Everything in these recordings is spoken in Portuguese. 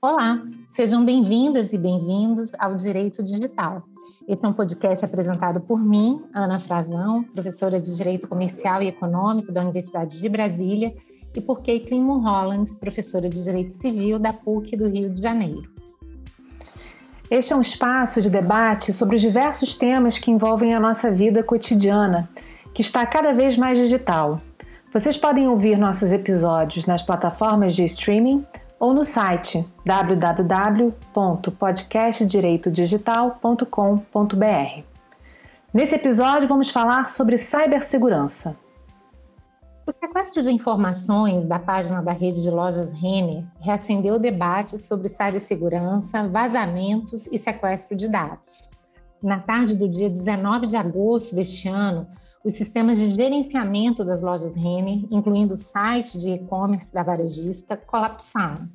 Olá, sejam bem-vindas e bem-vindos ao Direito Digital. Esse é um podcast apresentado por mim, Ana Frazão, professora de Direito Comercial e Econômico da Universidade de Brasília, e por Caitlin Mulholland, professora de Direito Civil da PUC do Rio de Janeiro. Este é um espaço de debate sobre os diversos temas que envolvem a nossa vida cotidiana, que está cada vez mais digital. Vocês podem ouvir nossos episódios nas plataformas de streaming ou no site www.podcastdireitodigital.com.br. Nesse episódio, vamos falar sobre cibersegurança. O sequestro de informações da página da rede de lojas Renner reacendeu o debate sobre cibersegurança, vazamentos e sequestro de dados. Na tarde do dia 19 de agosto deste ano, os sistemas de gerenciamento das lojas Renner, incluindo o site de e-commerce da varejista, colapsaram.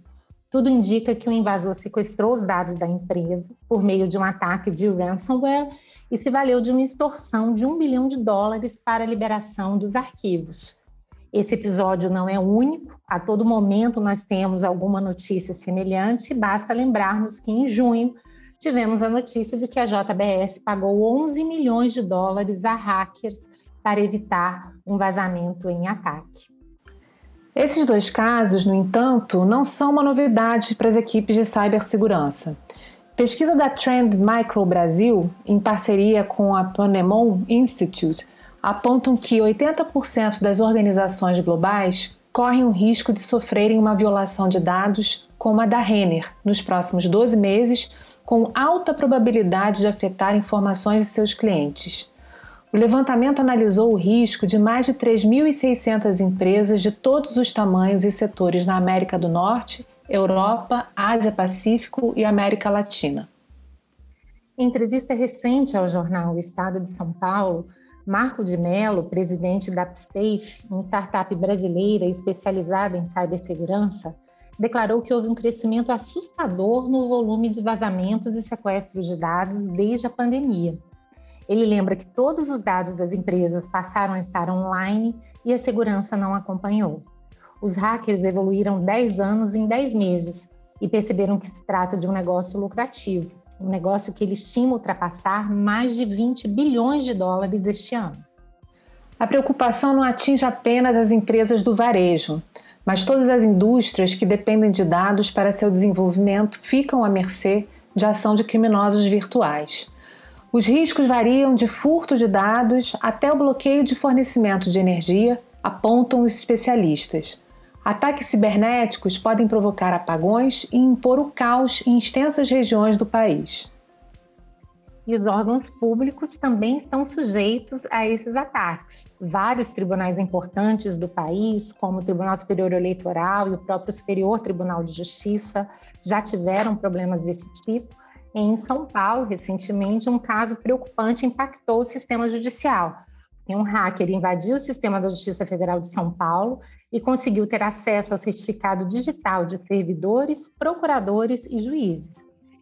Tudo indica que o invasor sequestrou os dados da empresa por meio de um ataque de ransomware e se valeu de uma extorsão de um bilhão de dólares para a liberação dos arquivos. Esse episódio não é único, a todo momento nós temos alguma notícia semelhante, basta lembrarmos que em junho tivemos a notícia de que a JBS pagou 11 milhões de dólares a hackers para evitar um vazamento em ataque. Esses dois casos, no entanto, não são uma novidade para as equipes de cibersegurança. Pesquisa da Trend Micro Brasil, em parceria com a Panemon Institute, apontam que 80% das organizações globais correm o risco de sofrerem uma violação de dados como a da Renner nos próximos 12 meses, com alta probabilidade de afetar informações de seus clientes. O levantamento analisou o risco de mais de 3.600 empresas de todos os tamanhos e setores na América do Norte, Europa, Ásia-Pacífico e América Latina. Em entrevista recente ao jornal O Estado de São Paulo, Marco de Mello, presidente da Upsafe, uma startup brasileira especializada em cibersegurança, declarou que houve um crescimento assustador no volume de vazamentos e sequestros de dados desde a pandemia. Ele lembra que todos os dados das empresas passaram a estar online e a segurança não acompanhou. Os hackers evoluíram 10 anos em 10 meses e perceberam que se trata de um negócio lucrativo um negócio que ele estima ultrapassar mais de 20 bilhões de dólares este ano. A preocupação não atinge apenas as empresas do varejo, mas todas as indústrias que dependem de dados para seu desenvolvimento ficam à mercê de ação de criminosos virtuais. Os riscos variam de furto de dados até o bloqueio de fornecimento de energia, apontam os especialistas. Ataques cibernéticos podem provocar apagões e impor o caos em extensas regiões do país. E os órgãos públicos também estão sujeitos a esses ataques. Vários tribunais importantes do país, como o Tribunal Superior Eleitoral e o próprio Superior Tribunal de Justiça, já tiveram problemas desse tipo. Em São Paulo, recentemente, um caso preocupante impactou o sistema judicial. Um hacker invadiu o sistema da Justiça Federal de São Paulo e conseguiu ter acesso ao certificado digital de servidores, procuradores e juízes.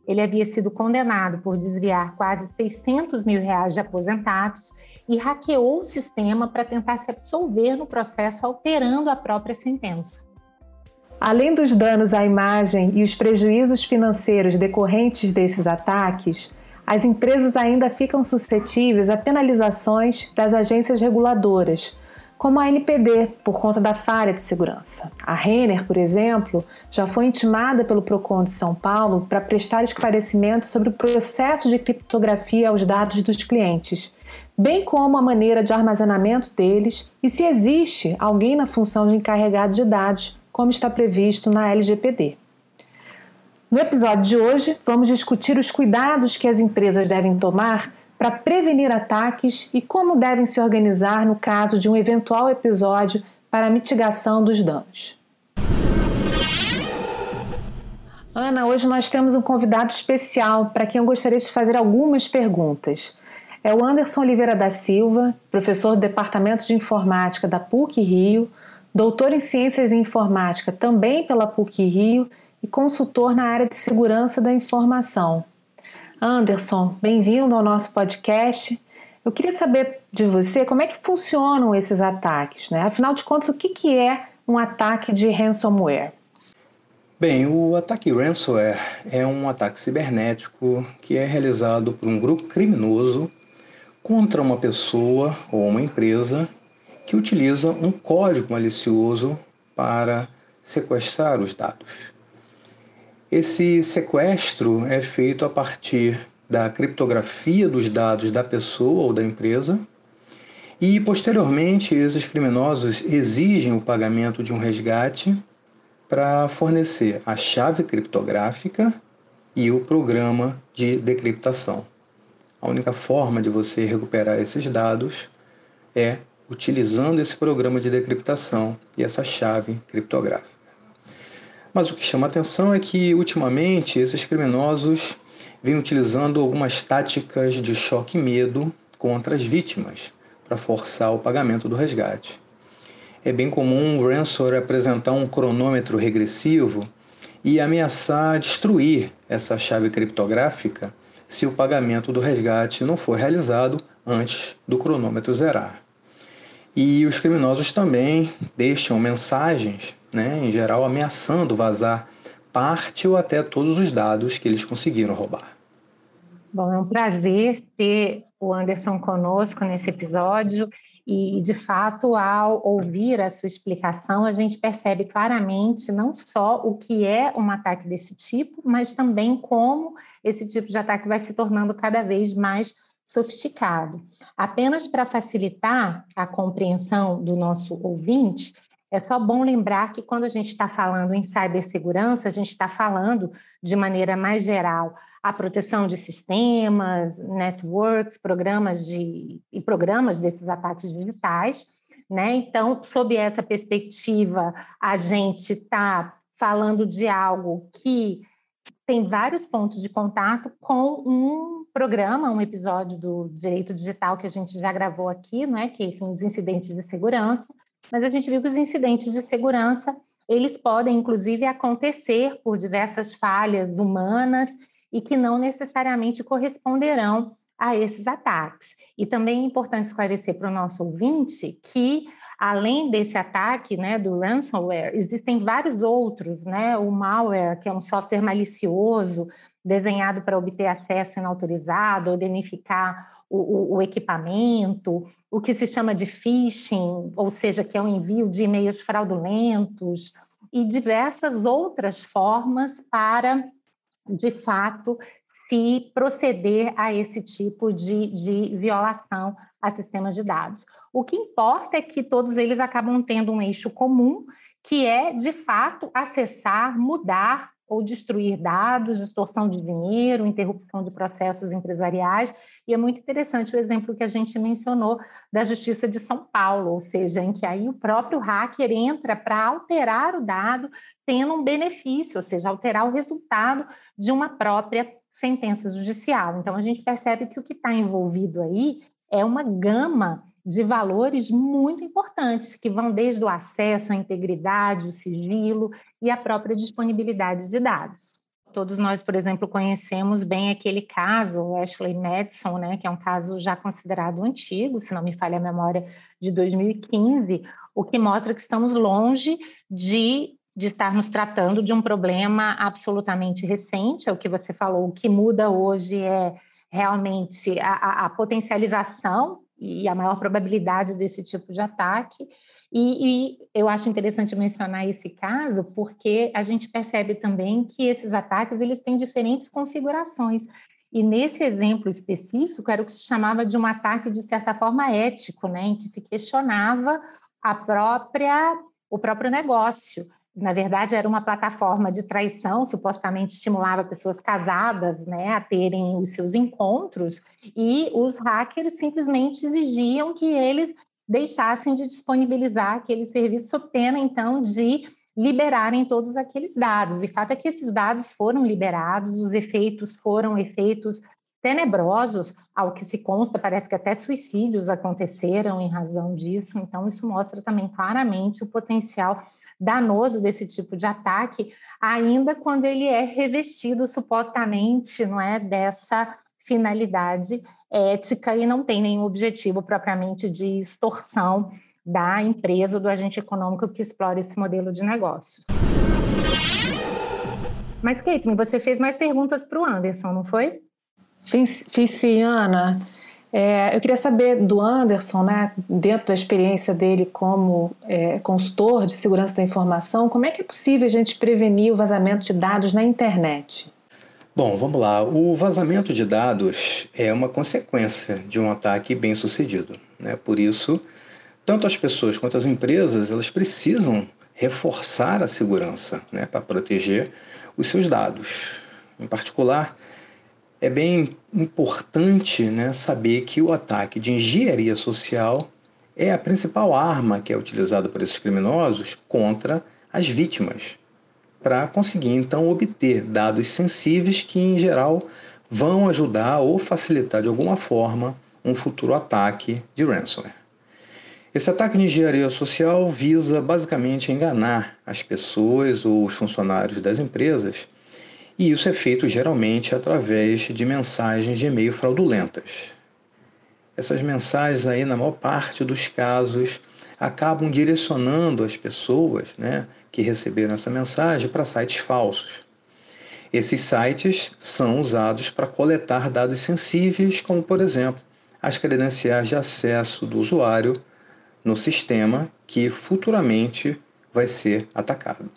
Ele havia sido condenado por desviar quase 600 mil reais de aposentados e hackeou o sistema para tentar se absolver no processo, alterando a própria sentença. Além dos danos à imagem e os prejuízos financeiros decorrentes desses ataques, as empresas ainda ficam suscetíveis a penalizações das agências reguladoras, como a NPD, por conta da falha de segurança. A Renner, por exemplo, já foi intimada pelo Procon de São Paulo para prestar esclarecimentos sobre o processo de criptografia aos dados dos clientes, bem como a maneira de armazenamento deles e se existe alguém na função de encarregado de dados, como está previsto na LGPD. No episódio de hoje, vamos discutir os cuidados que as empresas devem tomar para prevenir ataques e como devem se organizar no caso de um eventual episódio para mitigação dos danos. Ana, hoje nós temos um convidado especial para quem eu gostaria de fazer algumas perguntas. É o Anderson Oliveira da Silva, professor do Departamento de Informática da PUC Rio, doutor em Ciências de Informática também pela PUC Rio e consultor na área de segurança da informação. Anderson, bem-vindo ao nosso podcast. Eu queria saber de você como é que funcionam esses ataques, né? Afinal de contas, o que, que é um ataque de ransomware? Bem, o ataque ransomware é um ataque cibernético que é realizado por um grupo criminoso contra uma pessoa ou uma empresa que utiliza um código malicioso para sequestrar os dados. Esse sequestro é feito a partir da criptografia dos dados da pessoa ou da empresa e, posteriormente, esses criminosos exigem o pagamento de um resgate para fornecer a chave criptográfica e o programa de decriptação. A única forma de você recuperar esses dados é utilizando esse programa de decriptação e essa chave criptográfica. Mas o que chama atenção é que, ultimamente, esses criminosos vêm utilizando algumas táticas de choque e medo contra as vítimas para forçar o pagamento do resgate. É bem comum o ransomware apresentar um cronômetro regressivo e ameaçar destruir essa chave criptográfica se o pagamento do resgate não for realizado antes do cronômetro zerar. E os criminosos também deixam mensagens, né, em geral ameaçando vazar parte ou até todos os dados que eles conseguiram roubar. Bom, é um prazer ter o Anderson conosco nesse episódio e, de fato, ao ouvir a sua explicação, a gente percebe claramente não só o que é um ataque desse tipo, mas também como esse tipo de ataque vai se tornando cada vez mais sofisticado. Apenas para facilitar a compreensão do nosso ouvinte, é só bom lembrar que quando a gente está falando em cibersegurança, a gente está falando de maneira mais geral a proteção de sistemas, networks, programas de e programas desses ataques digitais, né? Então, sob essa perspectiva, a gente está falando de algo que tem vários pontos de contato com um programa, um episódio do Direito Digital que a gente já gravou aqui, não é? Que são os incidentes de segurança. Mas a gente viu que os incidentes de segurança eles podem, inclusive, acontecer por diversas falhas humanas e que não necessariamente corresponderão a esses ataques. E também é importante esclarecer para o nosso ouvinte que além desse ataque, né, do ransomware, existem vários outros, né, o malware, que é um software malicioso desenhado para obter acesso inautorizado ou danificar o, o, o, equipamento, o que se chama de phishing, ou seja, que é o envio de e-mails fraudulentos, e diversas outras formas para, de fato, se proceder a esse tipo de, de violação a sistemas de dados. O que importa é que todos eles acabam tendo um eixo comum, que é, de fato, acessar, mudar ou destruir dados, distorção de dinheiro, interrupção de processos empresariais. E é muito interessante o exemplo que a gente mencionou da Justiça de São Paulo, ou seja, em que aí o próprio hacker entra para alterar o dado, tendo um benefício, ou seja, alterar o resultado de uma própria sentença judicial. Então, a gente percebe que o que está envolvido aí é uma gama de valores muito importantes, que vão desde o acesso à integridade, o sigilo e a própria disponibilidade de dados. Todos nós, por exemplo, conhecemos bem aquele caso, o Ashley Madison, né, que é um caso já considerado antigo, se não me falha a memória, de 2015, o que mostra que estamos longe de, de estarmos tratando de um problema absolutamente recente, é o que você falou, o que muda hoje é realmente a, a potencialização e a maior probabilidade desse tipo de ataque. E, e, eu acho interessante mencionar esse caso porque a gente percebe também que esses ataques eles têm diferentes configurações. E nesse exemplo específico era o que se chamava de um ataque de certa forma ético, né, em que se questionava a própria o próprio negócio na verdade, era uma plataforma de traição, supostamente estimulava pessoas casadas né, a terem os seus encontros, e os hackers simplesmente exigiam que eles deixassem de disponibilizar aquele serviço, sob pena, então, de liberarem todos aqueles dados. E fato é que esses dados foram liberados, os efeitos foram efeitos tenebrosos, ao que se consta, parece que até suicídios aconteceram em razão disso, então isso mostra também claramente o potencial danoso desse tipo de ataque, ainda quando ele é revestido supostamente, não é, dessa finalidade ética e não tem nenhum objetivo propriamente de extorsão da empresa ou do agente econômico que explora esse modelo de negócio. Mas, Caitlin, você fez mais perguntas para o Anderson, não foi? Fiz, fiz sim, Ana. É, eu queria saber do Anderson, né, dentro da experiência dele como é, consultor de segurança da informação, como é que é possível a gente prevenir o vazamento de dados na internet? Bom, vamos lá. O vazamento de dados é uma consequência de um ataque bem sucedido. Né? Por isso, tanto as pessoas quanto as empresas elas precisam reforçar a segurança né, para proteger os seus dados. Em particular, é bem importante né, saber que o ataque de engenharia social é a principal arma que é utilizada por esses criminosos contra as vítimas, para conseguir então obter dados sensíveis que, em geral, vão ajudar ou facilitar de alguma forma um futuro ataque de ransomware. Esse ataque de engenharia social visa basicamente enganar as pessoas ou os funcionários das empresas e isso é feito geralmente através de mensagens de e-mail fraudulentas. Essas mensagens aí, na maior parte dos casos, acabam direcionando as pessoas né, que receberam essa mensagem para sites falsos. Esses sites são usados para coletar dados sensíveis, como, por exemplo, as credenciais de acesso do usuário no sistema que futuramente vai ser atacado.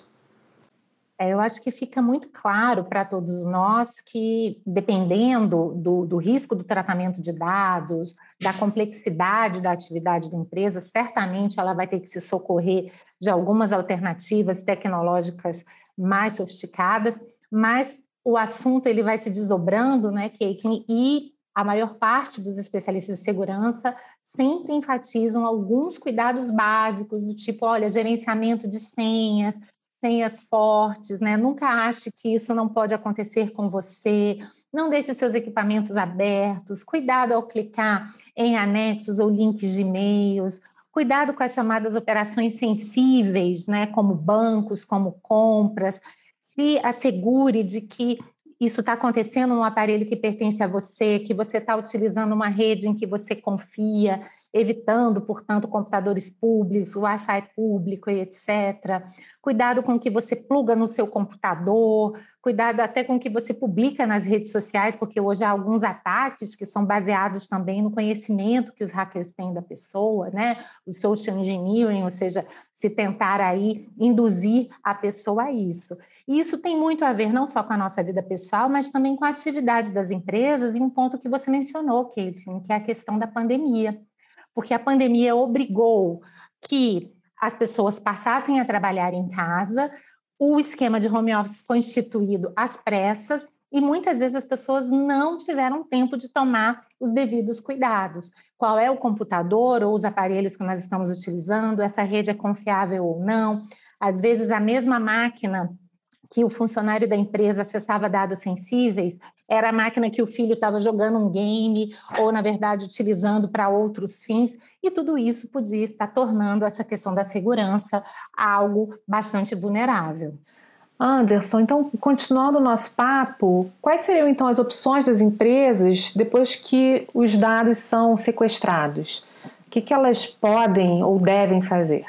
É, eu acho que fica muito claro para todos nós que, dependendo do, do, risco do tratamento de dados, da complexidade da atividade da empresa, certamente ela vai ter que se socorrer de algumas alternativas tecnológicas mais sofisticadas, mas o assunto ele vai se desdobrando, né, Caitlin, e a maior parte dos especialistas de segurança sempre enfatizam alguns cuidados básicos, do tipo, olha, gerenciamento de senhas, senhas fortes, né? Nunca ache que isso não pode acontecer com você. Não deixe seus equipamentos abertos. Cuidado ao clicar em anexos ou links de e-mails. Cuidado com as chamadas operações sensíveis, né? Como bancos, como compras. Se assegure de que isso está acontecendo num aparelho que pertence a você, que você está utilizando uma rede em que você confia, evitando, portanto, computadores públicos, Wi-Fi público e etc. Cuidado com o que você pluga no seu computador, cuidado até com o que você publica nas redes sociais, porque hoje há alguns ataques que são baseados também no conhecimento que os hackers têm da pessoa, né? O social engineering, ou seja, se tentar aí induzir a pessoa a isso. E isso tem muito a ver não só com a nossa vida pessoal, mas também com a atividade das empresas e um ponto que você mencionou, Caitlin, que é a questão da pandemia porque a pandemia obrigou que as pessoas passassem a trabalhar em casa, o esquema de home office foi instituído às pressas e muitas vezes as pessoas não tiveram tempo de tomar os devidos cuidados. Qual é o computador ou os aparelhos que nós estamos utilizando? Essa rede é confiável ou não? Às vezes a mesma máquina que o funcionário da empresa acessava dados sensíveis era a máquina que o filho estava jogando um game ou, na verdade, utilizando para outros fins, e tudo isso podia estar tornando essa questão da segurança algo bastante vulnerável. Anderson, então, continuando o nosso papo, quais seriam então as opções das empresas depois que os dados são sequestrados? O que, que elas podem ou devem fazer?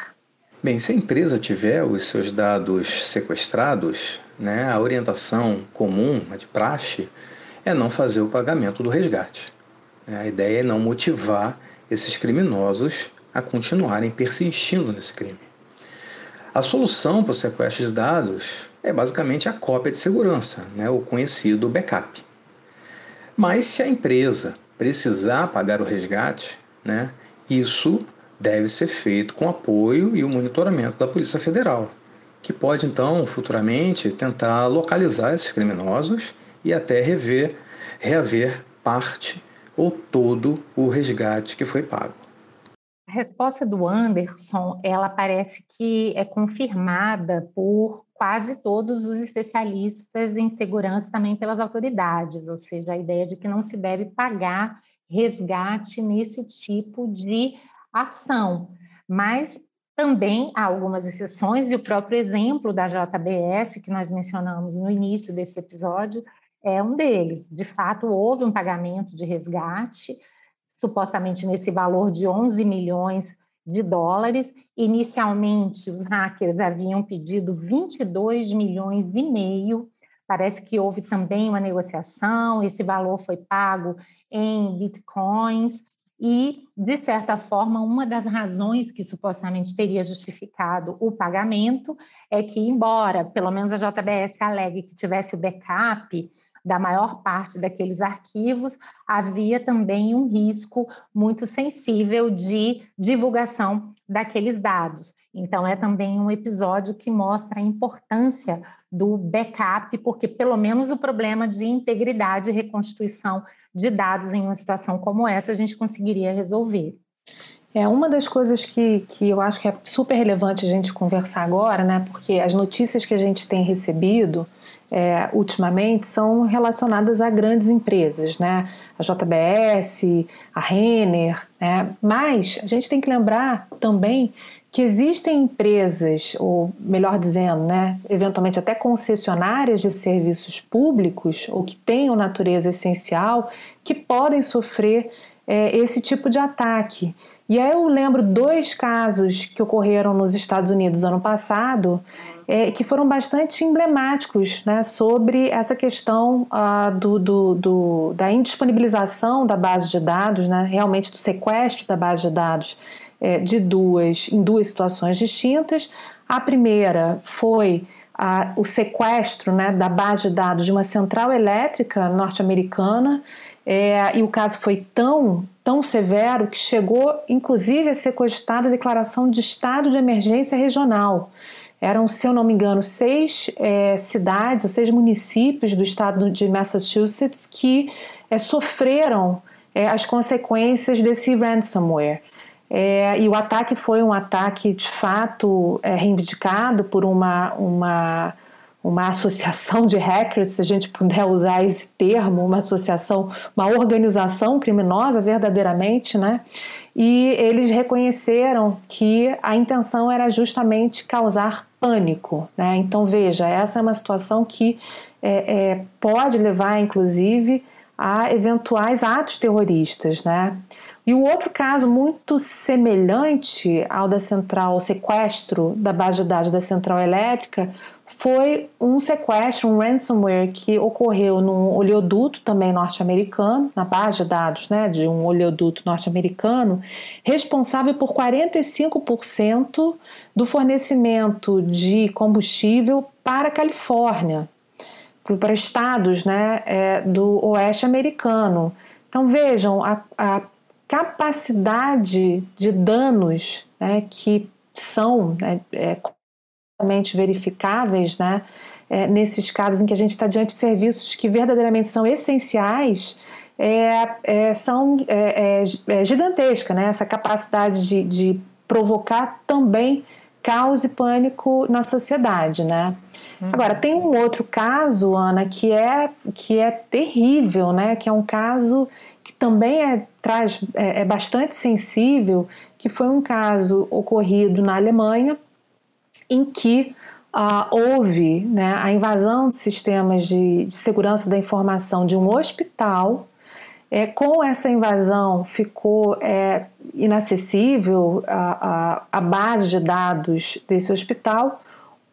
Bem, se a empresa tiver os seus dados sequestrados, né, a orientação comum, a de praxe, é não fazer o pagamento do resgate. É, a ideia é não motivar esses criminosos a continuarem persistindo nesse crime. A solução para o sequestro de dados é basicamente a cópia de segurança, né, o conhecido backup. Mas se a empresa precisar pagar o resgate, né, isso deve ser feito com apoio e o monitoramento da Polícia Federal, que pode então futuramente tentar localizar esses criminosos e até rever, reaver parte ou todo o resgate que foi pago. A resposta do Anderson, ela parece que é confirmada por quase todos os especialistas em segurança, também pelas autoridades, ou seja, a ideia de que não se deve pagar resgate nesse tipo de ação. Mas também há algumas exceções, e o próprio exemplo da JBS, que nós mencionamos no início desse episódio, é um deles. De fato, houve um pagamento de resgate, supostamente nesse valor de 11 milhões de dólares. Inicialmente, os hackers haviam pedido 22 milhões e meio. Parece que houve também uma negociação, esse valor foi pago em bitcoins. E, de certa forma, uma das razões que supostamente teria justificado o pagamento é que, embora pelo menos a JBS alegue que tivesse o backup da maior parte daqueles arquivos, havia também um risco muito sensível de divulgação daqueles dados. Então, é também um episódio que mostra a importância do backup, porque pelo menos o problema de integridade e reconstituição de dados em uma situação como essa a gente conseguiria resolver. É uma das coisas que, que eu acho que é super relevante a gente conversar agora, né? Porque as notícias que a gente tem recebido é, ultimamente são relacionadas a grandes empresas, né? A JBS, a Renner, né? Mas a gente tem que lembrar também que existem empresas, ou melhor dizendo, né, eventualmente até concessionárias de serviços públicos ou que tenham natureza essencial, que podem sofrer é, esse tipo de ataque. E aí eu lembro dois casos que ocorreram nos Estados Unidos ano passado, é, que foram bastante emblemáticos né, sobre essa questão uh, do, do, do, da indisponibilização da base de dados, né, realmente do sequestro da base de dados é, de duas, em duas situações distintas. A primeira foi a, o sequestro né, da base de dados de uma central elétrica norte-americana é, e o caso foi tão, tão severo que chegou, inclusive, a ser cogitada a declaração de estado de emergência regional. Eram, se eu não me engano, seis é, cidades ou seis municípios do estado de Massachusetts que é, sofreram é, as consequências desse ransomware. É, e o ataque foi um ataque de fato é, reivindicado por uma, uma uma associação de hackers, se a gente puder usar esse termo, uma associação, uma organização criminosa verdadeiramente, né? E eles reconheceram que a intenção era justamente causar pânico, né? Então veja, essa é uma situação que é, é, pode levar, inclusive, a eventuais atos terroristas, né? E o outro caso muito semelhante ao da central, o sequestro da base de dados da central elétrica, foi um sequestro, um ransomware que ocorreu num oleoduto também norte-americano, na base de dados né, de um oleoduto norte-americano, responsável por 45% do fornecimento de combustível para a Califórnia, para estados né, é, do oeste americano. Então vejam a, a capacidade de danos né, que são né, é, verificáveis, né, é, nesses casos em que a gente está diante de serviços que verdadeiramente são essenciais, é, é, são é, é, gigantesca, né? Essa capacidade de, de, provocar também caos e pânico na sociedade, né? Uhum. Agora tem um outro caso, Ana, que é que é terrível, né? Que é um caso que também é traz é, é bastante sensível, que foi um caso ocorrido na Alemanha em que uh, houve né, a invasão de sistemas de, de, segurança da informação de um hospital. É, com essa invasão ficou é, inacessível a, a, a base de dados desse hospital.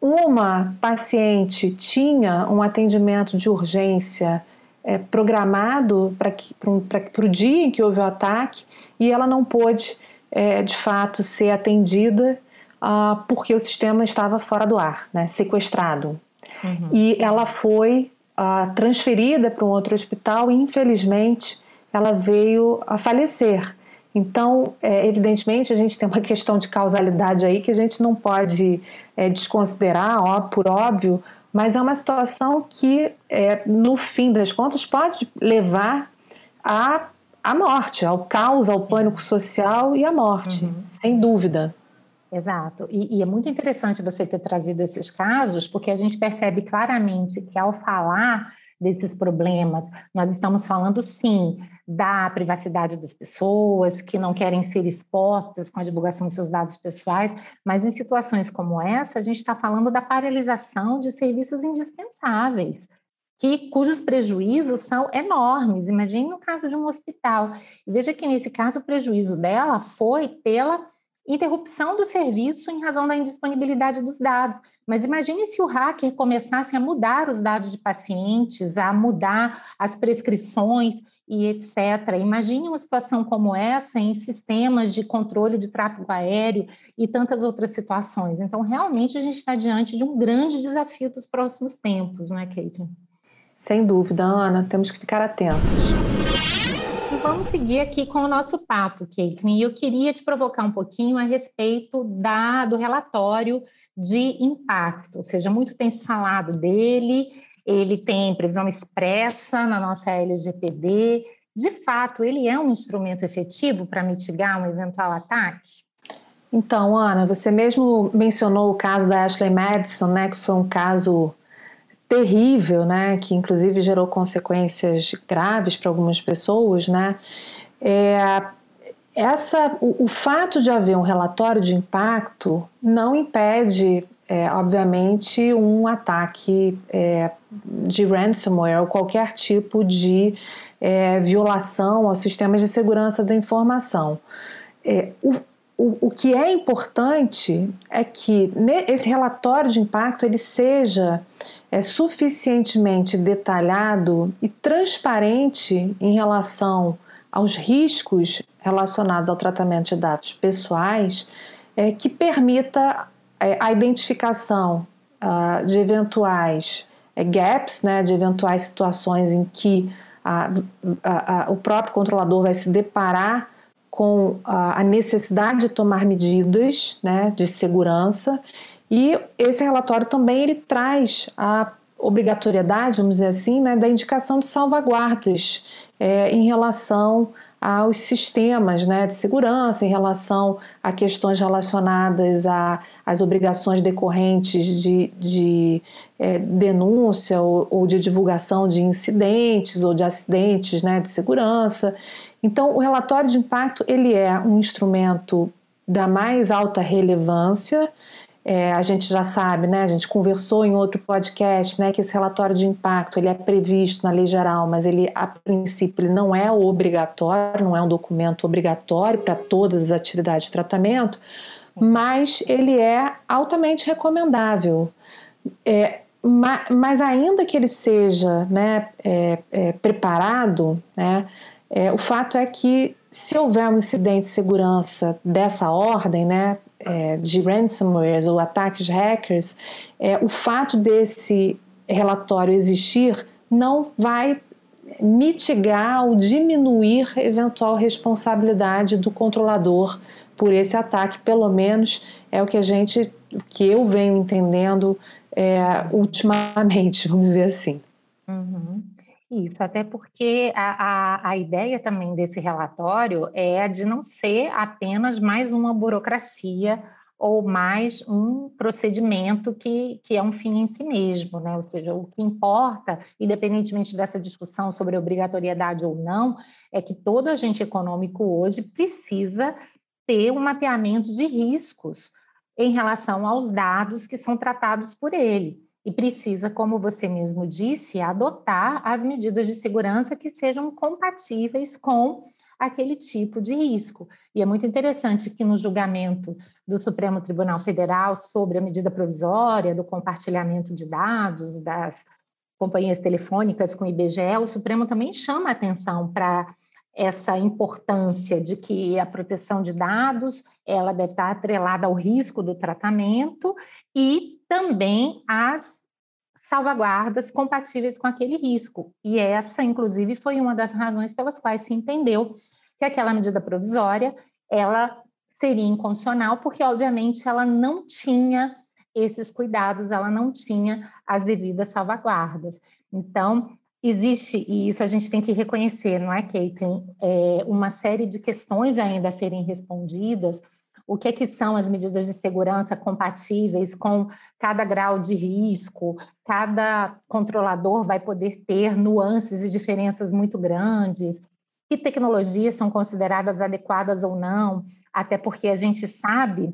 Uma paciente tinha um atendimento de urgência é, programado para o dia em que houve o ataque e ela não pôde, é, de fato, ser atendida uh, porque o sistema estava fora do ar, né, sequestrado. Uhum. E ela foi uh, transferida para um outro hospital e, infelizmente, ela veio a falecer. Então, é, evidentemente, a gente tem uma questão de causalidade aí que a gente não pode é, desconsiderar, ó, por óbvio, mas é uma situação que, é, no fim das contas, pode levar à, à morte, ao caos, ao pânico social e à morte, uhum. sem dúvida. Exato. E, e, é muito interessante você ter trazido esses casos, porque a gente percebe claramente que ao falar desses problemas, nós estamos falando sim da privacidade das pessoas que não querem ser expostas com a divulgação dos seus dados pessoais, mas em situações como essa, a gente está falando da paralisação de serviços indispensáveis. que cujos prejuízos são enormes. Imagine no caso de um hospital. Veja que nesse caso o prejuízo dela foi pela interrupção do serviço em razão da indisponibilidade dos dados. Mas imagine se o hacker começasse a mudar os dados de pacientes, a mudar as prescrições e etc. Imagine uma situação como essa em sistemas de controle de tráfego aéreo e tantas outras situações. Então, realmente, a gente está diante de um grande desafio dos próximos tempos, não é, Caitlin? Sem dúvida, Ana, temos que ficar atentos. Vamos seguir aqui com o nosso papo, Caitlin. Eu queria te provocar um pouquinho a respeito da, do relatório de impacto, ou seja, muito tem se falado dele, ele tem previsão expressa na nossa LGPD. De fato, ele é um instrumento efetivo para mitigar um eventual ataque? Então, Ana, você mesmo mencionou o caso da Ashley Madison, né, que foi um caso terrível, né, que inclusive gerou consequências graves para algumas pessoas, né? É, essa, o, o, fato de haver um relatório de impacto não impede, é, obviamente, um ataque é, de ransomware ou qualquer tipo de é, violação aos sistemas de segurança da informação. É, o, o, o, que é importante é que esse relatório de impacto ele seja é, suficientemente detalhado e transparente em relação aos riscos relacionados ao tratamento de dados pessoais é, que permita é, a identificação uh, de eventuais é, gaps, né, de eventuais situações em que a, a, a, o próprio controlador vai se deparar com a necessidade de tomar medidas né, de segurança. E esse relatório também ele traz a obrigatoriedade, vamos dizer assim, né, da indicação de salvaguardas é, em relação aos sistemas né, de segurança, em relação a questões relacionadas às obrigações decorrentes de, de é, denúncia ou, ou, de divulgação de incidentes ou de acidentes né, de segurança. Então, o relatório de impacto ele é um instrumento da mais alta relevância é, a gente já sabe, né? A gente conversou em outro podcast, né? Que esse relatório de impacto ele é previsto na lei geral, mas ele a princípio ele não é obrigatório, não é um documento obrigatório para todas as atividades de tratamento, mas ele é altamente recomendável. É, mas ainda que ele seja né, é, é, preparado, né, é, o fato é que se houver um incidente de segurança dessa ordem, né, é, de ransomwares ou ataques hackers, é, o fato desse relatório existir não vai mitigar ou diminuir eventual responsabilidade do controlador por esse ataque, pelo menos é o que a gente, que eu venho entendendo é, ultimamente, vamos dizer assim. Uhum. Isso, até porque a, a, a, ideia também desse relatório é a de não ser apenas mais uma burocracia ou mais um procedimento que, que é um fim em si mesmo, né? Ou seja, o que importa, independentemente dessa discussão sobre obrigatoriedade ou não, é que todo agente econômico hoje precisa ter um mapeamento de riscos em relação aos dados que são tratados por ele e precisa, como você mesmo disse, adotar as medidas de segurança que sejam compatíveis com aquele tipo de risco. E é muito interessante que no julgamento do Supremo Tribunal Federal sobre a medida provisória do compartilhamento de dados das companhias telefônicas com o IBGE, o Supremo também chama atenção para essa importância de que a proteção de dados ela deve estar atrelada ao risco do tratamento e também as salvaguardas compatíveis com aquele risco. E essa, inclusive, foi uma das razões pelas quais se entendeu que aquela medida provisória ela seria inconstitucional, porque obviamente ela não tinha esses cuidados, ela não tinha as devidas salvaguardas. Então, existe, e isso a gente tem que reconhecer, não é, Caitlin, é uma série de questões ainda a serem respondidas. O que, é que são as medidas de segurança compatíveis com cada grau de risco, cada controlador vai poder ter nuances e diferenças muito grandes, que tecnologias são consideradas adequadas ou não, até porque a gente sabe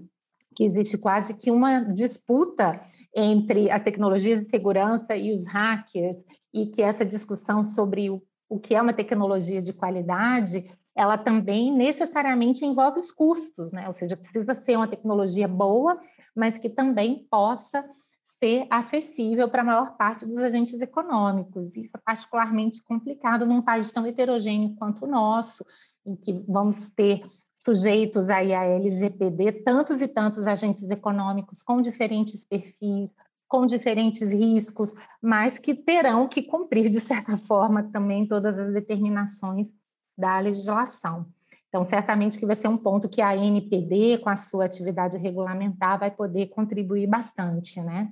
que existe quase que uma disputa entre a tecnologia de segurança e os hackers, e que essa discussão sobre o, o que é uma tecnologia de qualidade, ela também necessariamente envolve os custos, né? Ou seja, precisa ser uma tecnologia boa, mas que também possa ser acessível para a maior parte dos agentes econômicos. Isso é particularmente complicado num país tão heterogêneo quanto o nosso, em que vamos ter sujeitos aí a LGPD, tantos e tantos agentes econômicos com diferentes perfis, com diferentes riscos, mas que terão que cumprir, de certa forma, também todas as determinações da legislação. Então, certamente que vai ser um ponto que a NPD, com a sua atividade regulamentar, vai poder contribuir bastante, né?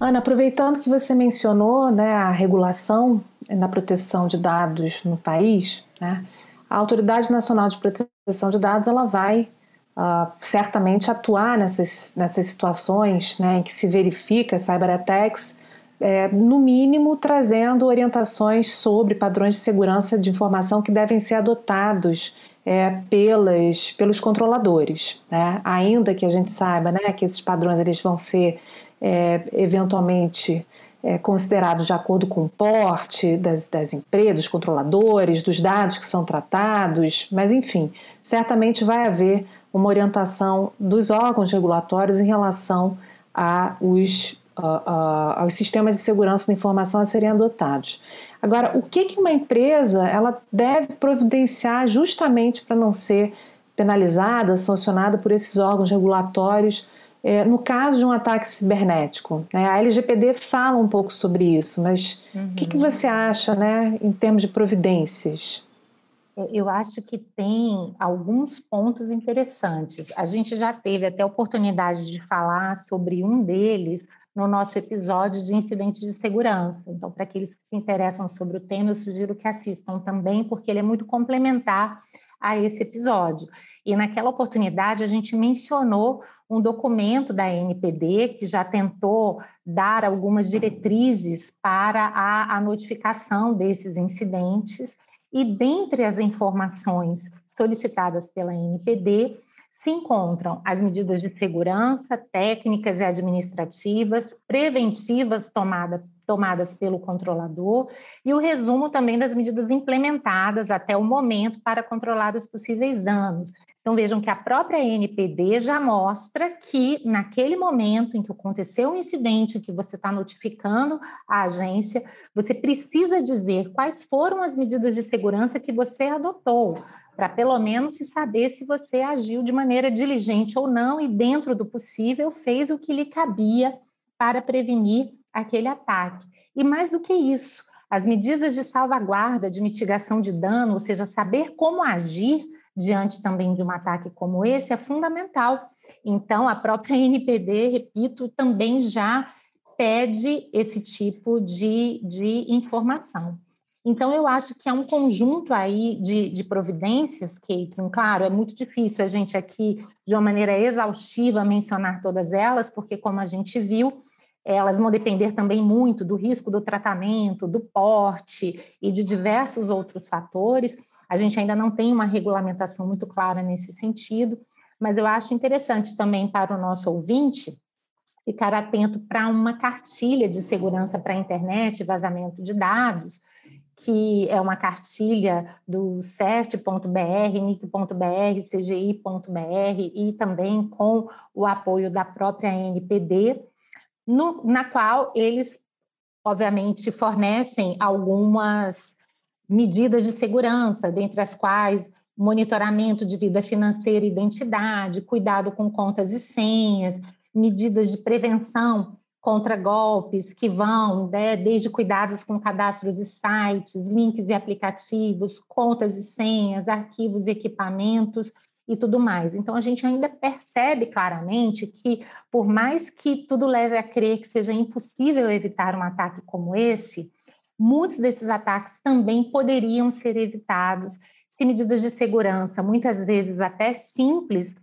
Ana, aproveitando que você mencionou né, a regulação na proteção de dados no país, né, a Autoridade Nacional de Proteção de Dados ela vai uh, certamente atuar nessas, nessas situações né, em que se verifica cyberattacks, é, no mínimo trazendo orientações sobre padrões de segurança de informação que devem ser adotados é, pelas, pelos controladores. Né? Ainda que a gente saiba né, que esses padrões eles vão ser é, eventualmente é, considerados de acordo com o porte das, das empresas, dos controladores, dos dados que são tratados, mas enfim, certamente vai haver uma orientação dos órgãos regulatórios em relação a os aos sistemas de segurança da informação a serem adotados. Agora, o que, que uma empresa ela deve providenciar justamente para não ser penalizada, sancionada por esses órgãos regulatórios é, no caso de um ataque cibernético? Né? A LGPD fala um pouco sobre isso, mas uhum. o que, que você acha né, em termos de providências? É, eu acho que tem alguns pontos interessantes. A gente já teve até a oportunidade de falar sobre um deles no nosso episódio de incidentes de segurança. Então, para aqueles que se interessam sobre o tema, eu sugiro que assistam também, porque ele é muito complementar a esse episódio. E naquela oportunidade, a gente mencionou um documento da NPD que já tentou dar algumas diretrizes para a, a notificação desses incidentes. E dentre as informações solicitadas pela NPD, se encontram as medidas de segurança, técnicas e administrativas, preventivas tomada, tomadas pelo controlador e o resumo também das medidas implementadas até o momento para controlar os possíveis danos. Então vejam que a própria NPD já mostra que naquele momento em que aconteceu um incidente que você está notificando a agência, você precisa dizer quais foram as medidas de segurança que você adotou para pelo menos se saber se você agiu de maneira diligente ou não e, dentro do possível, fez o que lhe cabia para prevenir aquele ataque. E mais do que isso, as medidas de salvaguarda, de mitigação de dano, ou seja, saber como agir diante também de um ataque como esse é fundamental. Então, a própria NPD, repito, também já pede esse tipo de, de informação. Então, eu acho que é um conjunto aí de, de providências, Kate. Claro, é muito difícil a gente aqui, de uma maneira exaustiva, mencionar todas elas, porque, como a gente viu, elas vão depender também muito do risco do tratamento, do porte e de diversos outros fatores. A gente ainda não tem uma regulamentação muito clara nesse sentido, mas eu acho interessante também para o nosso ouvinte ficar atento para uma cartilha de segurança para a internet, vazamento de dados, que é uma cartilha do CERT.br, NIC.br, CGI.br e também com o apoio da própria NPD, no, na qual eles, obviamente, fornecem algumas medidas de segurança, dentre as quais monitoramento de vida financeira e identidade, cuidado com contas e senhas, medidas de prevenção contra golpes que vão né, desde cuidados com cadastros de sites, links e aplicativos, contas e senhas, arquivos e equipamentos e tudo mais. Então, a gente ainda percebe claramente que, por mais que tudo leve a crer que seja impossível evitar um ataque como esse, muitos desses ataques também poderiam ser evitados se medidas de segurança, muitas vezes até simples,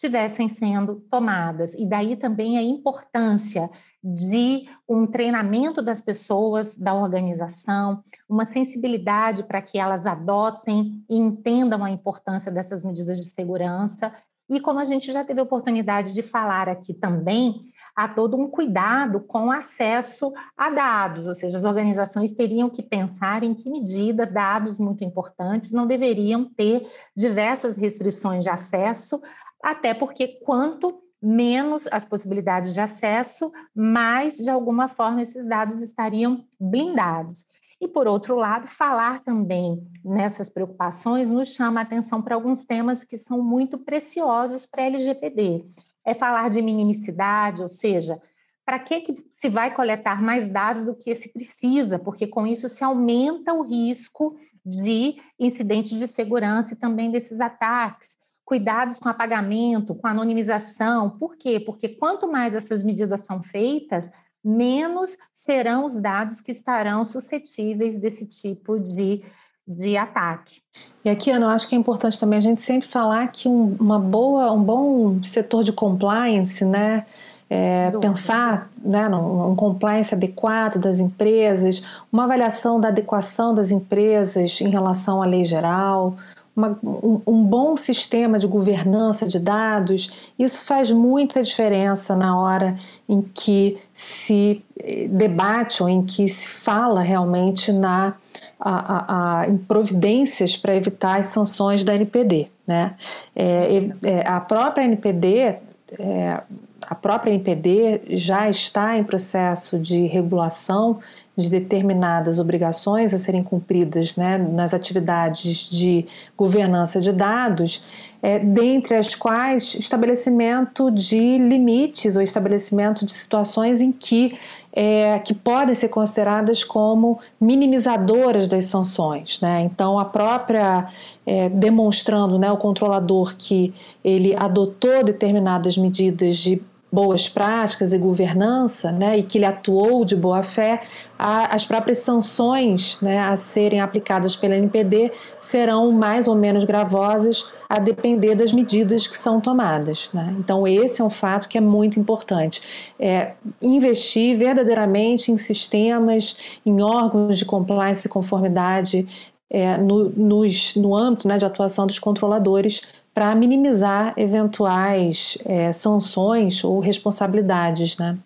estivessem sendo tomadas. E daí também a importância de um treinamento das pessoas, da organização, uma sensibilidade para que elas adotem e entendam a importância dessas medidas de segurança. E como a gente já teve oportunidade de falar aqui também, há todo um cuidado com acesso a dados, ou seja, as organizações teriam que pensar em que medida dados muito importantes não deveriam ter diversas restrições de acesso, até porque quanto menos as possibilidades de acesso, mais de alguma forma esses dados estariam blindados. E, por outro lado, falar também nessas preocupações nos chama a atenção para alguns temas que são muito preciosos para a LGPD. É falar de minimicidade, ou seja, para que, que se vai coletar mais dados do que se precisa, porque com isso se aumenta o risco de incidentes de segurança e também desses ataques cuidados com apagamento, com anonimização. Por quê? Porque quanto mais essas medidas são feitas, menos serão os dados que estarão suscetíveis desse tipo de, de ataque. E aqui, Ana, eu acho que é importante também a gente sempre falar que um, uma boa, um bom setor de compliance, né? É, pensar né, num, um compliance adequado das empresas, uma avaliação da adequação das empresas em relação à lei geral, uma, um, um, bom sistema de governança de dados, isso faz muita diferença na hora em que se eh, debate ou em que se fala realmente na, a, a, a em providências para evitar as sanções da NPD. Né? É, é, a própria NPD. É, a própria NPD já está em processo de regulação de determinadas obrigações a serem cumpridas né, nas atividades de governança de dados, é, dentre as quais estabelecimento de limites ou estabelecimento de situações em que é, que podem ser consideradas como minimizadoras das sanções. Né? Então, a própria é, demonstrando né, o controlador que ele adotou determinadas medidas de boas práticas e governança, né, e que ele atuou de boa fé, a, as próprias sanções né, a serem aplicadas pela NPD serão mais ou menos gravosas a depender das medidas que são tomadas. Né? Então, esse é um fato que é muito importante. É investir verdadeiramente em sistemas, em órgãos de compliance e conformidade é, no, nos, no âmbito né, de atuação dos controladores para minimizar eventuais é, sanções ou responsabilidades, né?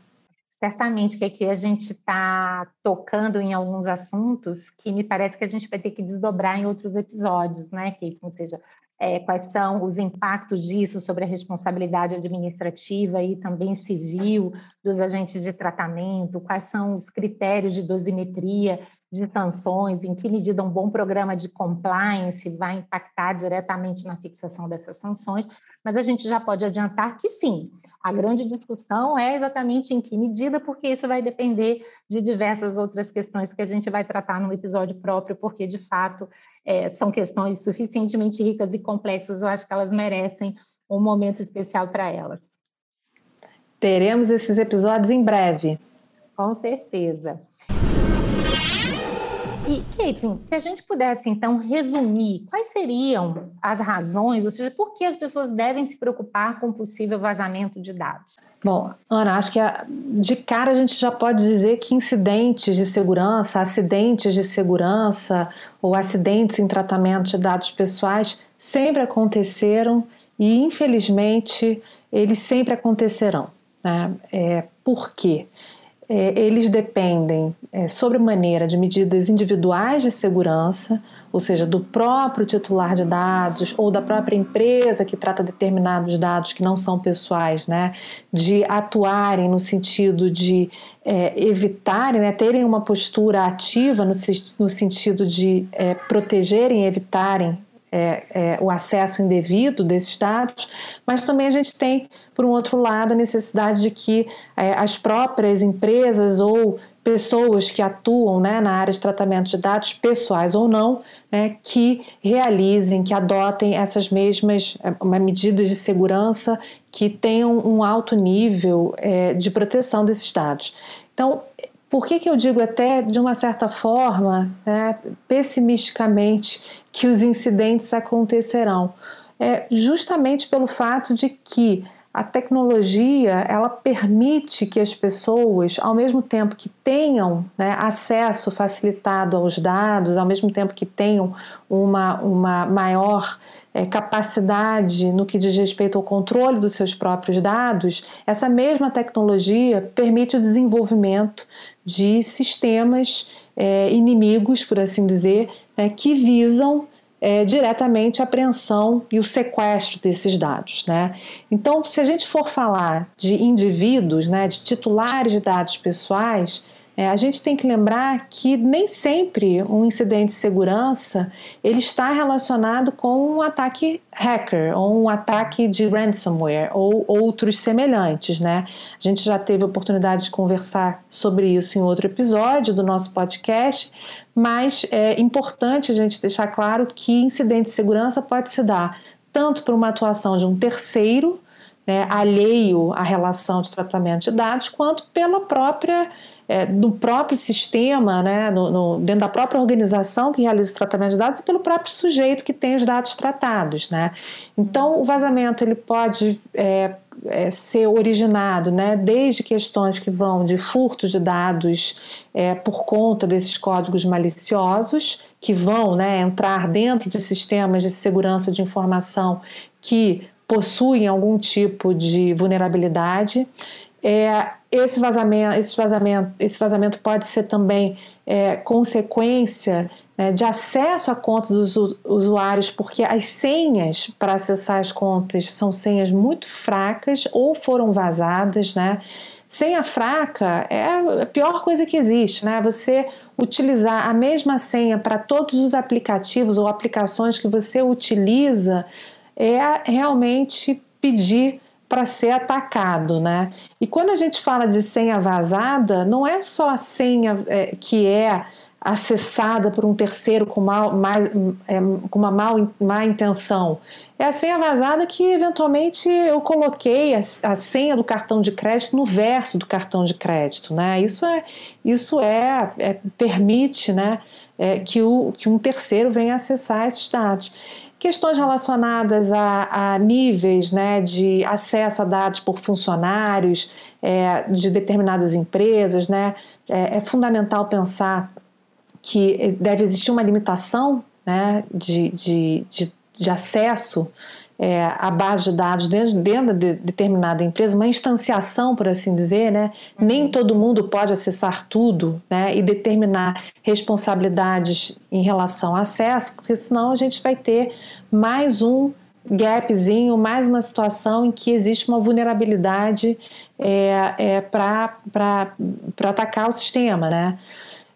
Certamente que aqui a gente está tocando em alguns assuntos que me parece que a gente vai ter que desdobrar em outros episódios, né, Kate? Ou seja, é, quais são os impactos disso sobre a responsabilidade administrativa e também civil dos agentes de tratamento, quais são os critérios de dosimetria de sanções, em que medida um bom programa de compliance vai impactar diretamente na fixação dessas sanções, mas a gente já pode adiantar que sim, a grande discussão é exatamente em que medida, porque isso vai depender de diversas outras questões que a gente vai tratar no episódio próprio, porque de fato é, são questões suficientemente ricas e complexas, eu acho que elas merecem um momento especial para elas. Teremos esses episódios em breve. Com certeza. E, Caitlin, se a gente pudesse, então, resumir quais seriam as razões, ou seja, por que as pessoas devem se preocupar com possível vazamento de dados? Bom, Ana, acho que de cara a gente já pode dizer que incidentes de segurança, acidentes de segurança ou acidentes em tratamento de dados pessoais sempre aconteceram e, infelizmente, eles sempre acontecerão. Né? É, por quê? É, eles dependem é, sobremaneira de medidas individuais de segurança, ou seja, do próprio titular de dados ou da própria empresa que trata determinados dados que não são pessoais, né, de atuarem no sentido de é, evitarem, né, terem uma postura ativa no, no sentido de é, protegerem evitarem é, é, o acesso indevido desses dados, mas também a gente tem, por um outro lado, a necessidade de que é, as próprias empresas ou pessoas que atuam né, na área de tratamento de dados, pessoais ou não, né, que realizem, que adotem essas mesmas é, medidas de segurança que tenham um alto nível é, de proteção desses dados. Então, por que, que eu digo até de uma certa forma, né, pessimisticamente, que os incidentes acontecerão? é justamente pelo fato de que a tecnologia ela permite que as pessoas, ao mesmo tempo que tenham né, acesso facilitado aos dados, ao mesmo tempo que tenham uma, uma maior é, capacidade no que diz respeito ao controle dos seus próprios dados, essa mesma tecnologia permite o desenvolvimento de sistemas é, inimigos, por assim dizer, né, que visam é, diretamente a apreensão e o sequestro desses dados. Né? Então, se a gente for falar de indivíduos, né, de titulares de dados pessoais, é, a gente tem que lembrar que nem sempre um incidente de segurança ele está relacionado com um ataque hacker ou um ataque de ransomware ou outros semelhantes, né? A gente já teve a oportunidade de conversar sobre isso em outro episódio do nosso podcast, mas é importante a gente deixar claro que incidente de segurança pode se dar tanto por uma atuação de um terceiro, né, alheio à relação de tratamento de dados, quanto pela própria é, no próprio sistema, né, no, no, dentro da própria organização que realiza o tratamento de dados e pelo próprio sujeito que tem os dados tratados. Né? Então, o vazamento ele pode é, é, ser originado né, desde questões que vão de furto de dados é, por conta desses códigos maliciosos, que vão né, entrar dentro de sistemas de segurança de informação que possuem algum tipo de vulnerabilidade. É, esse vazamento, esse vazamento, esse vazamento pode ser também é, consequência né, de acesso à conta dos usuários, porque as senhas para acessar as contas são senhas muito fracas ou foram vazadas, né? Senha fraca é a pior coisa que existe, né? Você utilizar a mesma senha para todos os aplicativos ou aplicações que você utiliza é realmente pedir para ser atacado, né? E quando a gente fala de senha vazada, não é só a senha é, que é acessada por um terceiro com, mal, mais, é, com uma mal, má intenção. É a senha vazada que eventualmente eu coloquei a, a, senha do cartão de crédito no verso do cartão de crédito, né? Isso é, isso é, é permite, né, é, que, o, que um terceiro venha acessar esses dados questões relacionadas a, a níveis né, de acesso a dados por funcionários é, de determinadas empresas. Né, é, é, fundamental pensar que deve existir uma limitação né, de, de, de, de acesso é, a base de dados dentro, dentro de determinada empresa, uma instanciação, por assim dizer, né? Uhum. Nem todo mundo pode acessar tudo, né? E determinar responsabilidades em relação ao acesso, porque senão a gente vai ter mais um gapzinho, mais uma situação em que existe uma vulnerabilidade é, é, para atacar o sistema, né?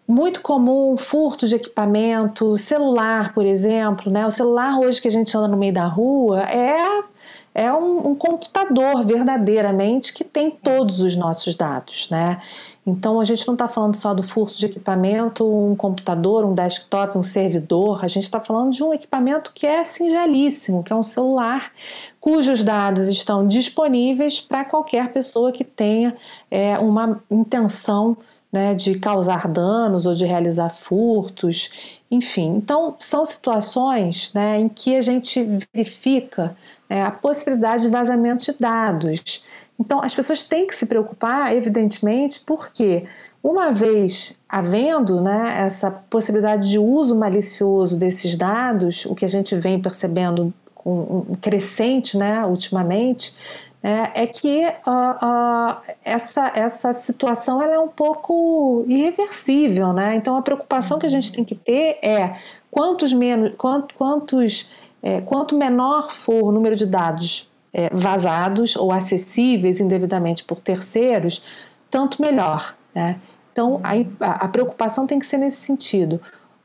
Muito comum furto de equipamento, celular, por exemplo, né? O celular hoje que a gente anda no meio da rua é é um, um, computador verdadeiramente que tem todos os nossos dados, né? Então a gente não está falando só do furto de equipamento, um computador, um desktop, um servidor. A gente está falando de um equipamento que é singelíssimo, que é um celular cujos dados estão disponíveis para qualquer pessoa que tenha é, uma intenção né, de causar danos ou de realizar furtos, enfim. Então, são situações né, em que a gente verifica né, a possibilidade de vazamento de dados. Então, as pessoas têm que se preocupar, evidentemente, porque uma vez havendo né, essa possibilidade de uso malicioso desses dados, o que a gente vem percebendo um crescente né, ultimamente, é, é que uh, uh, essa, essa situação ela é um pouco irreversível, né? Então a preocupação que a gente tem que ter é quantos menos, quantos, quantos é, quanto menor for o número de dados é, vazados ou acessíveis indevidamente por terceiros, tanto melhor, né? Então a, a preocupação tem que ser nesse sentido.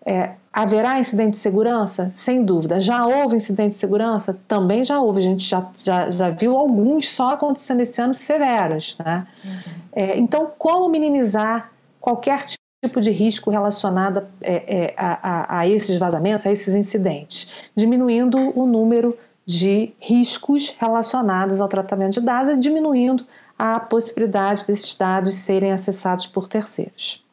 É, haverá incidente de segurança? Sem dúvida. Já houve incidente de segurança? Também já houve. A gente já, já, já viu alguns só acontecendo esse ano severos. Né? Uhum. É, então, como minimizar qualquer tipo de risco relacionado é, é, a, a, a esses vazamentos, a esses incidentes? Diminuindo o número de riscos relacionados ao tratamento de dados e diminuindo a possibilidade desses dados serem acessados por terceiros.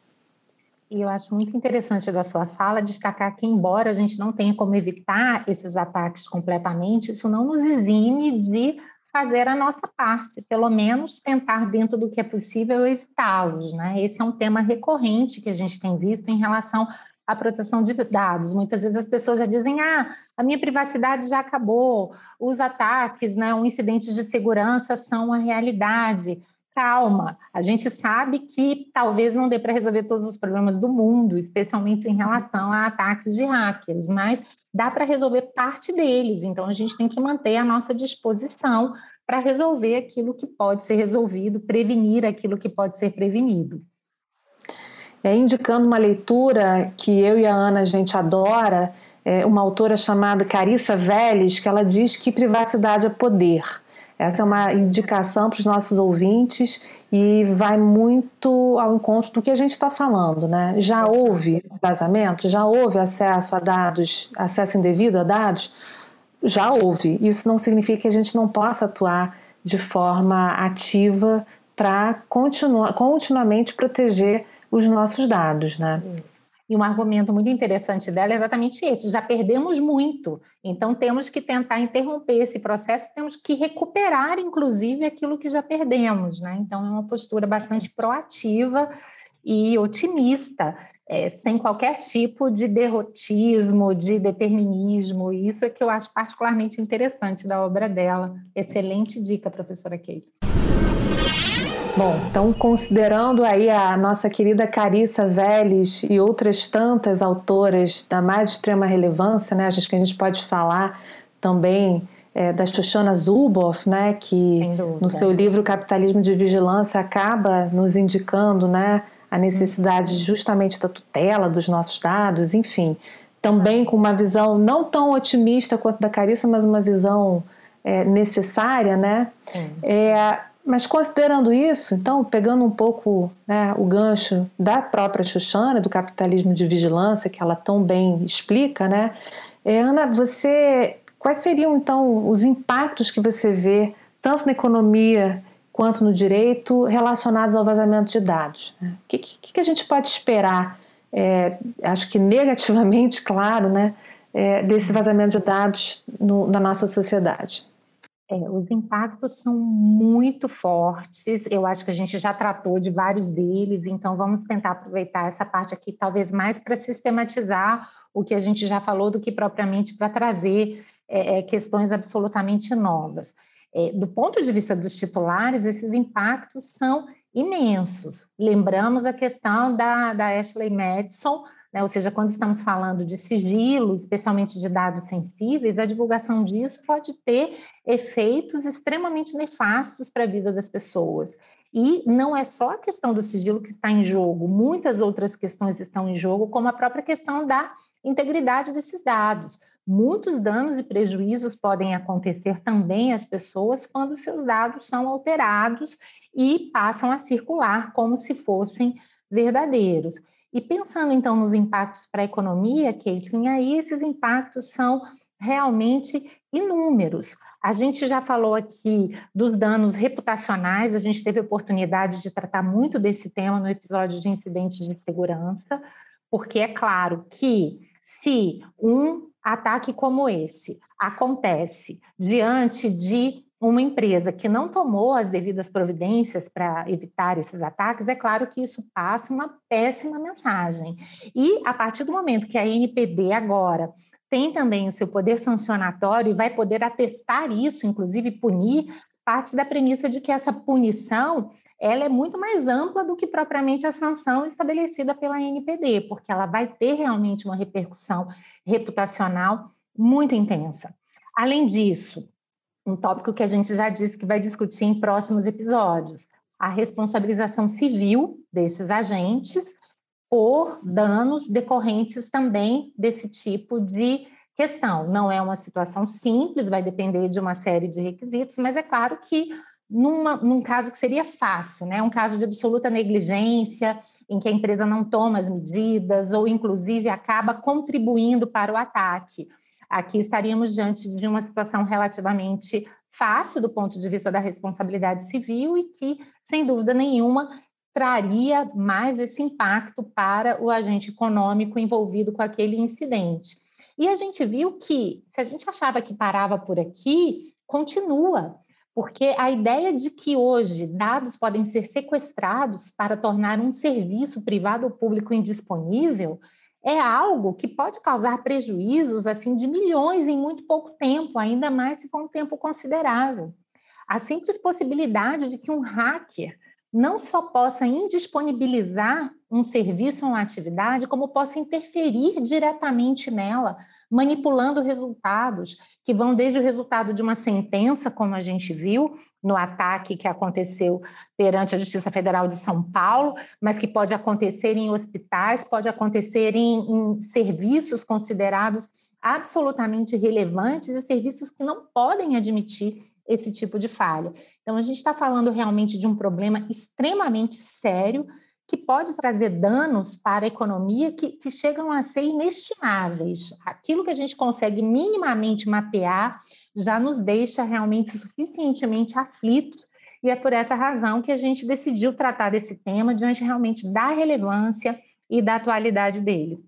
E eu acho muito interessante da sua fala destacar que, embora a gente não tenha como evitar esses ataques completamente, isso não nos exime de fazer a nossa parte, pelo menos tentar, dentro do que é possível, evitá-los. Né? Esse é um tema recorrente que a gente tem visto em relação à proteção de dados. Muitas vezes as pessoas já dizem: ah, a minha privacidade já acabou, os ataques, né, um incidentes de segurança são a realidade calma. A gente sabe que talvez não dê para resolver todos os problemas do mundo, especialmente em relação a ataques de hackers, mas dá para resolver parte deles. Então a gente tem que manter a nossa disposição para resolver aquilo que pode ser resolvido, prevenir aquilo que pode ser prevenido. É, indicando uma leitura que eu e a Ana a gente adora, é uma autora chamada Carissa Vélez, que ela diz que privacidade é poder. Essa é uma indicação para os nossos ouvintes e vai muito ao encontro do que a gente está falando, né? Já houve vazamento? Já houve acesso a dados, acesso indevido a dados? Já houve. Isso não significa que a gente não possa atuar de forma ativa para continuar, continuamente proteger os nossos dados, né? E um argumento muito interessante dela é exatamente esse: já perdemos muito, então temos que tentar interromper esse processo, temos que recuperar, inclusive, aquilo que já perdemos. Né? Então, é uma postura bastante proativa e otimista, é, sem qualquer tipo de derrotismo, de determinismo. Isso é que eu acho particularmente interessante da obra dela. Excelente dica, professora Kate. Bom, então considerando aí a nossa querida Carissa Vélez e outras tantas autoras da mais extrema relevância, né? Acho que a gente pode falar também é, da Shoshana Zuboff, né? Que no seu livro Capitalismo de Vigilância acaba nos indicando, né? A necessidade justamente da tutela dos nossos dados, enfim, também com uma visão não tão otimista quanto da Carissa, mas uma visão é, necessária, né? É, mas considerando isso, então, pegando um pouco né, o gancho da própria Xuxana, do capitalismo de vigilância, que ela tão bem explica, né? É, Ana, você, quais seriam então os impactos que você vê, tanto na economia quanto no direito, relacionados ao vazamento de dados? O que, que, que a gente pode esperar, é, acho que negativamente, claro, né, é, desse vazamento de dados no, na nossa sociedade? É, os impactos são muito fortes, eu acho que a gente já tratou de vários deles, então vamos tentar aproveitar essa parte aqui, talvez mais para sistematizar o que a gente já falou do que propriamente para trazer é, é, questões absolutamente novas. É, do ponto de vista dos titulares, esses impactos são imensos. Lembramos a questão da, da Ashley Madison, né? ou seja, quando estamos falando de sigilo, especialmente de dados sensíveis, a divulgação disso pode ter efeitos extremamente nefastos para a vida das pessoas. E não é só a questão do sigilo que está em jogo, muitas outras questões estão em jogo, como a própria questão da integridade desses dados. Muitos danos e prejuízos podem acontecer também às pessoas quando seus dados são alterados e passam a circular como se fossem verdadeiros. E pensando então nos impactos para a economia, Caitlin, aí esses impactos são realmente inúmeros. A gente já falou aqui dos danos reputacionais, a gente teve oportunidade de tratar muito desse tema no episódio de incidentes de segurança, porque é claro que se um ataque como esse acontece diante de uma empresa que não tomou as devidas providências para evitar esses ataques, é claro que isso passa uma péssima mensagem. E a partir do momento que a NPD agora tem também o seu poder sancionatório e vai poder atestar isso, inclusive punir, parte da premissa de que essa punição ela é muito mais ampla do que propriamente a sanção estabelecida pela NPD, porque ela vai ter realmente uma repercussão reputacional muito intensa. Além disso, um tópico que a gente já disse que vai discutir em próximos episódios, a responsabilização civil desses agentes por danos decorrentes também desse tipo de questão. Não é uma situação simples, vai depender de uma série de requisitos, mas é claro que numa, num caso que seria fácil, né? um caso de absoluta negligência, em que a empresa não toma as medidas ou, inclusive, acaba contribuindo para o ataque. Aqui estaríamos diante de uma situação relativamente fácil do ponto de vista da responsabilidade civil e que, sem dúvida nenhuma, traria mais esse impacto para o agente econômico envolvido com aquele incidente. E a gente viu que, se a gente achava que parava por aqui, continua, porque a ideia de que hoje dados podem ser sequestrados para tornar um serviço privado ou público indisponível é algo que pode causar prejuízos assim de milhões em muito pouco tempo, ainda mais se for um tempo considerável. A simples possibilidade de que um hacker não só possa indisponibilizar um serviço ou uma atividade, como possa interferir diretamente nela, manipulando resultados, que vão desde o resultado de uma sentença, como a gente viu no ataque que aconteceu perante a Justiça Federal de São Paulo, mas que pode acontecer em hospitais, pode acontecer em, em serviços considerados absolutamente relevantes e serviços que não podem admitir esse tipo de falha. Então, a gente está falando realmente de um problema extremamente sério que pode trazer danos para a economia que, que chegam a ser inestimáveis. Aquilo que a gente consegue minimamente mapear já nos deixa realmente suficientemente aflitos e é por essa razão que a gente decidiu tratar desse tema diante realmente da relevância e da atualidade dele.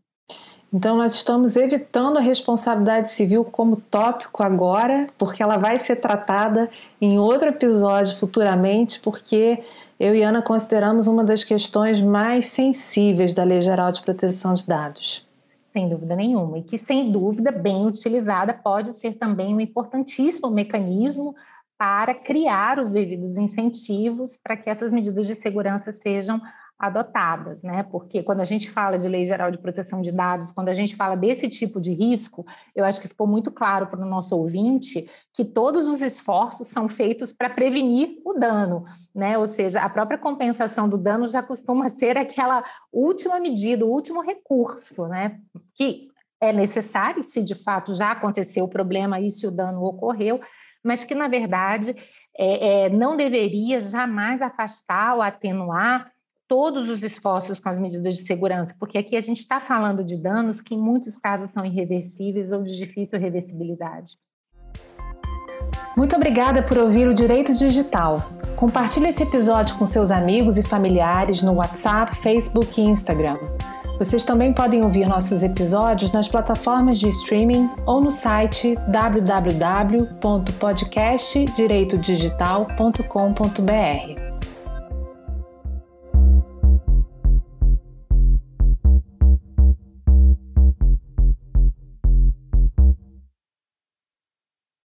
Então, nós estamos evitando a responsabilidade civil como tópico agora, porque ela vai ser tratada em outro episódio futuramente, porque eu e Ana consideramos uma das questões mais sensíveis da Lei Geral de Proteção de Dados. Sem dúvida nenhuma, e que, sem dúvida, bem utilizada, pode ser também um importantíssimo mecanismo para criar os devidos incentivos para que essas medidas de segurança sejam adotadas, né? Porque quando a gente fala de lei geral de proteção de dados, quando a gente fala desse tipo de risco, eu acho que ficou muito claro para o nosso ouvinte que todos os esforços são feitos para prevenir o dano, né? Ou seja, a própria compensação do dano já costuma ser aquela última medida, o último recurso, né? Que é necessário se de fato já aconteceu o problema e se o dano ocorreu, mas que na verdade é, é, não deveria jamais afastar ou atenuar todos os esforços com as medidas de segurança, porque aqui a gente está falando de danos que em muitos casos são irreversíveis ou de difícil reversibilidade. Muito obrigada por ouvir o Direito Digital. Compartilhe esse episódio com seus amigos e familiares no WhatsApp, Facebook e Instagram. Vocês também podem ouvir nossos episódios nas plataformas de streaming ou no site www.podcastdireitodigital.com.br.